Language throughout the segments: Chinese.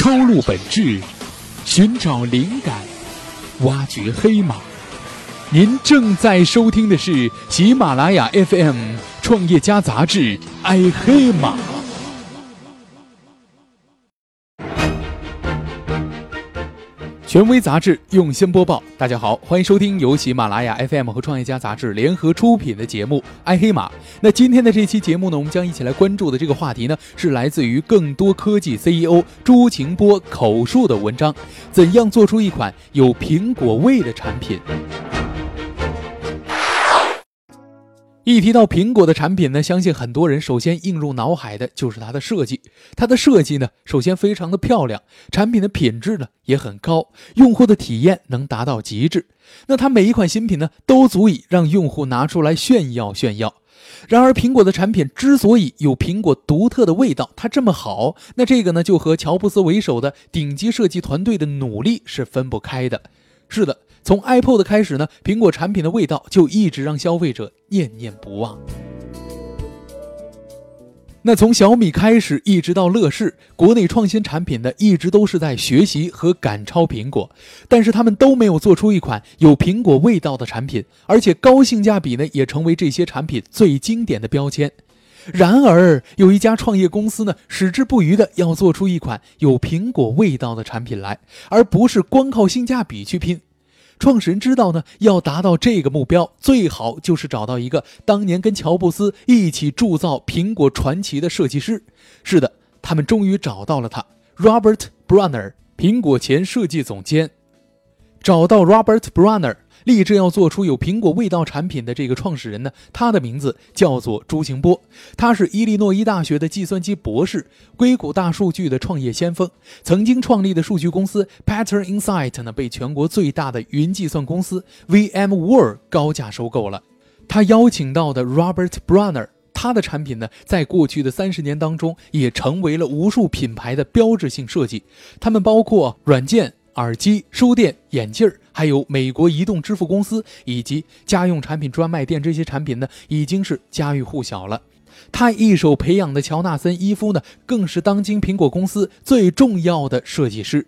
抄录本质，寻找灵感，挖掘黑马。您正在收听的是喜马拉雅 FM《创业家杂志》，爱黑马。权威杂志用心播报，大家好，欢迎收听由喜马拉雅 FM 和创业家杂志联合出品的节目《爱黑马》。那今天的这期节目呢，我们将一起来关注的这个话题呢，是来自于更多科技 CEO 朱晴波口述的文章：怎样做出一款有苹果味的产品？一提到苹果的产品呢，相信很多人首先映入脑海的就是它的设计。它的设计呢，首先非常的漂亮，产品的品质呢也很高，用户的体验能达到极致。那它每一款新品呢，都足以让用户拿出来炫耀炫耀。然而，苹果的产品之所以有苹果独特的味道，它这么好，那这个呢，就和乔布斯为首的顶级设计团队的努力是分不开的。是的。从 iPod 开始呢，苹果产品的味道就一直让消费者念念不忘。那从小米开始，一直到乐视，国内创新产品呢，一直都是在学习和赶超苹果，但是他们都没有做出一款有苹果味道的产品，而且高性价比呢，也成为这些产品最经典的标签。然而，有一家创业公司呢，矢志不渝的要做出一款有苹果味道的产品来，而不是光靠性价比去拼。创始人知道呢，要达到这个目标，最好就是找到一个当年跟乔布斯一起铸造苹果传奇的设计师。是的，他们终于找到了他，Robert Brunner，苹果前设计总监。找到 Robert Brunner。立志要做出有苹果味道产品的这个创始人呢，他的名字叫做朱晴波，他是伊利诺伊大学的计算机博士，硅谷大数据的创业先锋，曾经创立的数据公司 Pattern Insight 呢，被全国最大的云计算公司 VMware 高价收购了。他邀请到的 Robert Brunner，他的产品呢，在过去的三十年当中，也成为了无数品牌的标志性设计，他们包括软件。耳机、书店、眼镜儿，还有美国移动支付公司以及家用产品专卖店，这些产品呢已经是家喻户晓了。他一手培养的乔纳森·伊夫呢，更是当今苹果公司最重要的设计师。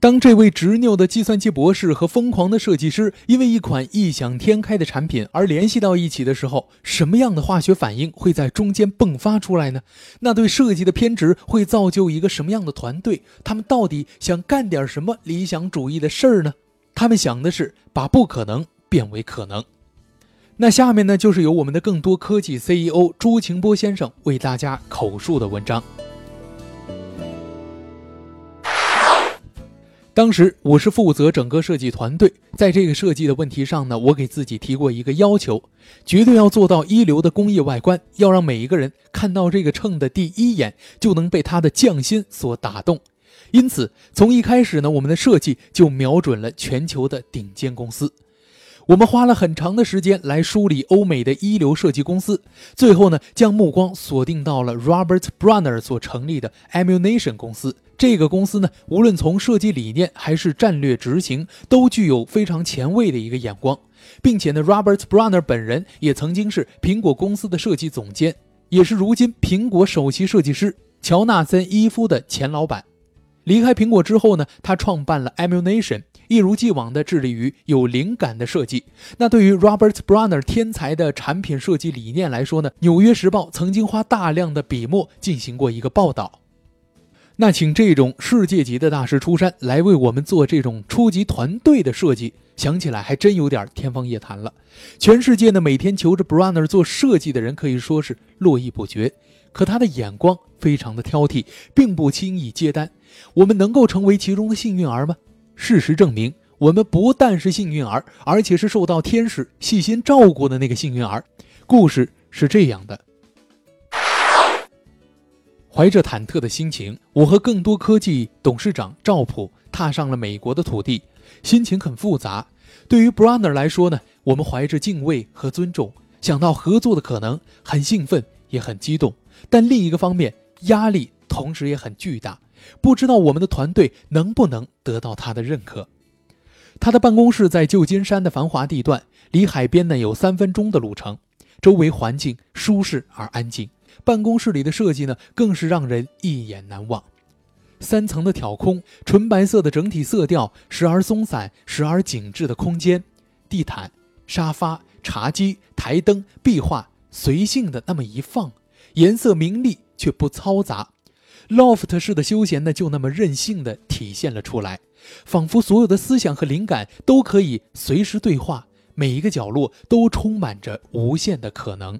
当这位执拗的计算机博士和疯狂的设计师因为一款异想天开的产品而联系到一起的时候，什么样的化学反应会在中间迸发出来呢？那对设计的偏执会造就一个什么样的团队？他们到底想干点什么理想主义的事儿呢？他们想的是把不可能变为可能。那下面呢，就是由我们的更多科技 CEO 朱晴波先生为大家口述的文章。当时我是负责整个设计团队，在这个设计的问题上呢，我给自己提过一个要求，绝对要做到一流的工业外观，要让每一个人看到这个秤的第一眼就能被它的匠心所打动。因此，从一开始呢，我们的设计就瞄准了全球的顶尖公司。我们花了很长的时间来梳理欧美的一流设计公司，最后呢，将目光锁定到了 Robert Brunner 所成立的 Emulation 公司。这个公司呢，无论从设计理念还是战略执行，都具有非常前卫的一个眼光，并且呢，Robert Brunner 本人也曾经是苹果公司的设计总监，也是如今苹果首席设计师乔纳森·伊夫的前老板。离开苹果之后呢，他创办了 Emulation。一如既往地致力于有灵感的设计。那对于 Robert Brunner 天才的产品设计理念来说呢？《纽约时报》曾经花大量的笔墨进行过一个报道。那请这种世界级的大师出山来为我们做这种初级团队的设计，想起来还真有点天方夜谭了。全世界呢，每天求着 Brunner 做设计的人可以说是络绎不绝，可他的眼光非常的挑剔，并不轻易接单。我们能够成为其中的幸运儿吗？事实证明，我们不但是幸运儿，而且是受到天使细心照顾的那个幸运儿。故事是这样的：怀着忐忑的心情，我和更多科技董事长赵普踏上了美国的土地，心情很复杂。对于 Brunner 来说呢，我们怀着敬畏和尊重，想到合作的可能，很兴奋也很激动。但另一个方面，压力同时也很巨大。不知道我们的团队能不能得到他的认可。他的办公室在旧金山的繁华地段，离海边呢有三分钟的路程，周围环境舒适而安静。办公室里的设计呢，更是让人一眼难忘。三层的挑空，纯白色的整体色调，时而松散，时而紧致的空间，地毯、沙发、茶几、台灯、壁画，随性的那么一放，颜色明丽却不嘈杂。loft 式的休闲呢，就那么任性的体现了出来，仿佛所有的思想和灵感都可以随时对话，每一个角落都充满着无限的可能。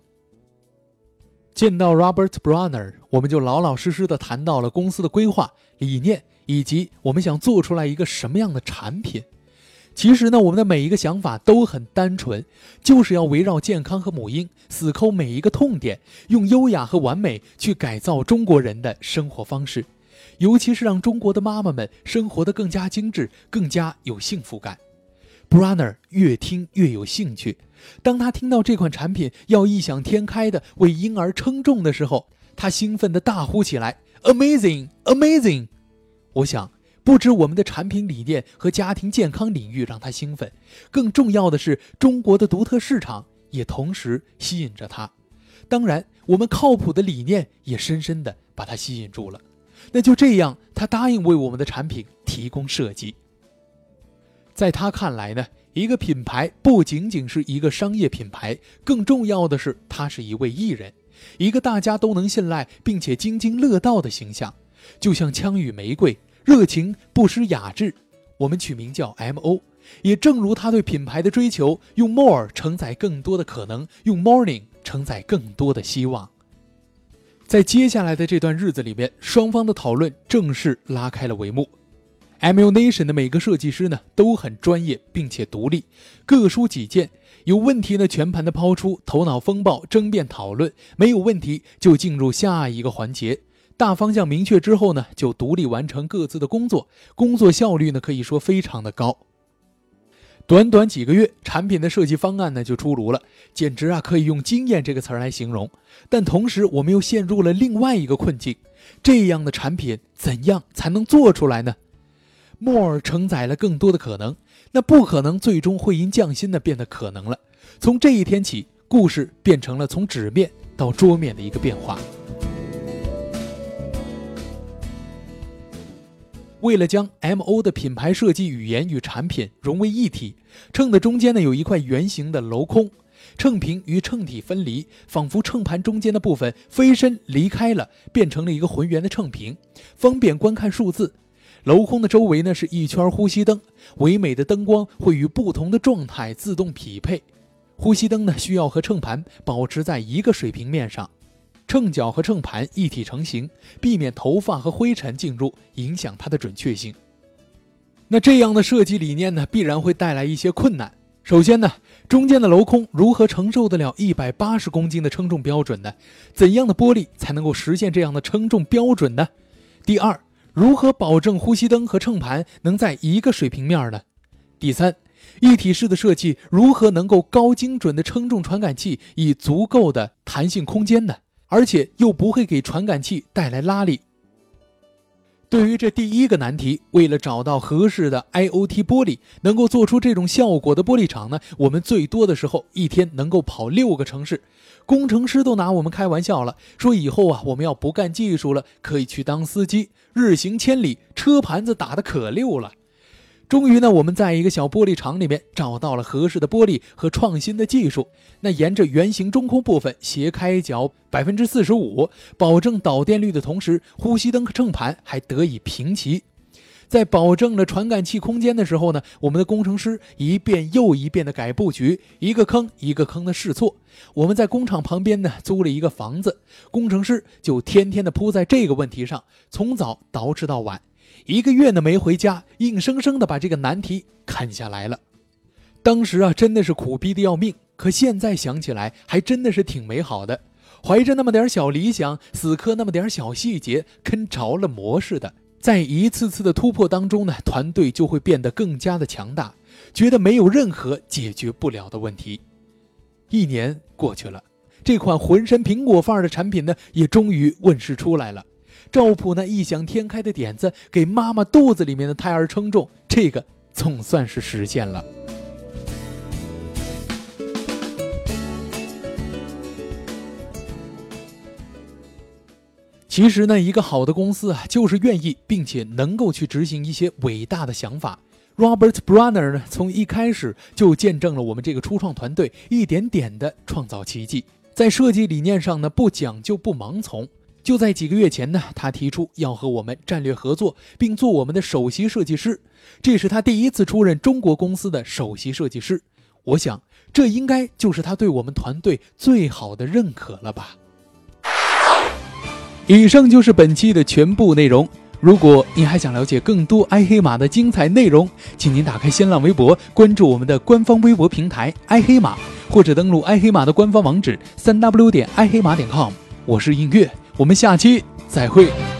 见到 Robert Bronner，我们就老老实实的谈到了公司的规划理念，以及我们想做出来一个什么样的产品。其实呢，我们的每一个想法都很单纯，就是要围绕健康和母婴，死抠每一个痛点，用优雅和完美去改造中国人的生活方式，尤其是让中国的妈妈们生活得更加精致，更加有幸福感。Bronner 越听越有兴趣。当他听到这款产品要异想天开的为婴儿称重的时候，他兴奋地大呼起来：“Amazing, amazing！” 我想，不止我们的产品理念和家庭健康领域让他兴奋，更重要的是中国的独特市场也同时吸引着他。当然，我们靠谱的理念也深深地把他吸引住了。那就这样，他答应为我们的产品提供设计。在他看来呢？一个品牌不仅仅是一个商业品牌，更重要的是，他是一位艺人，一个大家都能信赖并且津津乐道的形象，就像枪与玫瑰，热情不失雅致。我们取名叫 M.O，也正如他对品牌的追求，用 more 承载更多的可能，用 morning 承载更多的希望。在接下来的这段日子里面，双方的讨论正式拉开了帷幕。Emulation 的每个设计师呢都很专业并且独立，各抒己见，有问题呢全盘的抛出，头脑风暴争辩讨论，没有问题就进入下一个环节。大方向明确之后呢，就独立完成各自的工作，工作效率呢可以说非常的高。短短几个月，产品的设计方案呢就出炉了，简直啊可以用惊艳这个词儿来形容。但同时，我们又陷入了另外一个困境：这样的产品怎样才能做出来呢？more 承载了更多的可能，那不可能最终会因匠心的变得可能了。从这一天起，故事变成了从纸面到桌面的一个变化。为了将 MO 的品牌设计语言与产品融为一体，秤的中间呢有一块圆形的镂空，秤屏与秤体分离，仿佛秤盘中间的部分飞身离开了，变成了一个浑圆的秤屏，方便观看数字。镂空的周围呢是一圈呼吸灯，唯美的灯光会与不同的状态自动匹配。呼吸灯呢需要和秤盘保持在一个水平面上，秤脚和秤盘一体成型，避免头发和灰尘进入影响它的准确性。那这样的设计理念呢必然会带来一些困难。首先呢，中间的镂空如何承受得了一百八十公斤的称重标准呢？怎样的玻璃才能够实现这样的称重标准呢？第二。如何保证呼吸灯和秤盘能在一个水平面呢？第三，一体式的设计如何能够高精准的称重传感器以足够的弹性空间呢？而且又不会给传感器带来拉力。对于这第一个难题，为了找到合适的 IOT 玻璃，能够做出这种效果的玻璃厂呢，我们最多的时候一天能够跑六个城市，工程师都拿我们开玩笑了，说以后啊，我们要不干技术了，可以去当司机，日行千里，车盘子打得可溜了。终于呢，我们在一个小玻璃厂里面找到了合适的玻璃和创新的技术。那沿着圆形中空部分斜开角百分之四十五，保证导电率的同时，呼吸灯和秤盘还得以平齐。在保证了传感器空间的时候呢，我们的工程师一遍又一遍的改布局，一个坑一个坑的试错。我们在工厂旁边呢租了一个房子，工程师就天天的扑在这个问题上，从早捯饬到晚。一个月呢没回家，硬生生的把这个难题砍下来了。当时啊，真的是苦逼的要命。可现在想起来，还真的是挺美好的。怀着那么点小理想，死磕那么点小细节，跟着了魔似的。在一次次的突破当中呢，团队就会变得更加的强大，觉得没有任何解决不了的问题。一年过去了，这款浑身苹果范儿的产品呢，也终于问世出来了。赵普那异想天开的点子，给妈妈肚子里面的胎儿称重，这个总算是实现了。其实呢，一个好的公司啊，就是愿意并且能够去执行一些伟大的想法。Robert Brunner 呢，从一开始就见证了我们这个初创团队一点点的创造奇迹。在设计理念上呢，不讲究不盲从。就在几个月前呢，他提出要和我们战略合作，并做我们的首席设计师。这是他第一次出任中国公司的首席设计师。我想，这应该就是他对我们团队最好的认可了吧。以上就是本期的全部内容。如果您还想了解更多爱黑马的精彩内容，请您打开新浪微博，关注我们的官方微博平台“爱黑马”，或者登录爱黑马的官方网址三 w 点爱黑马点 com。我是映月，我们下期再会。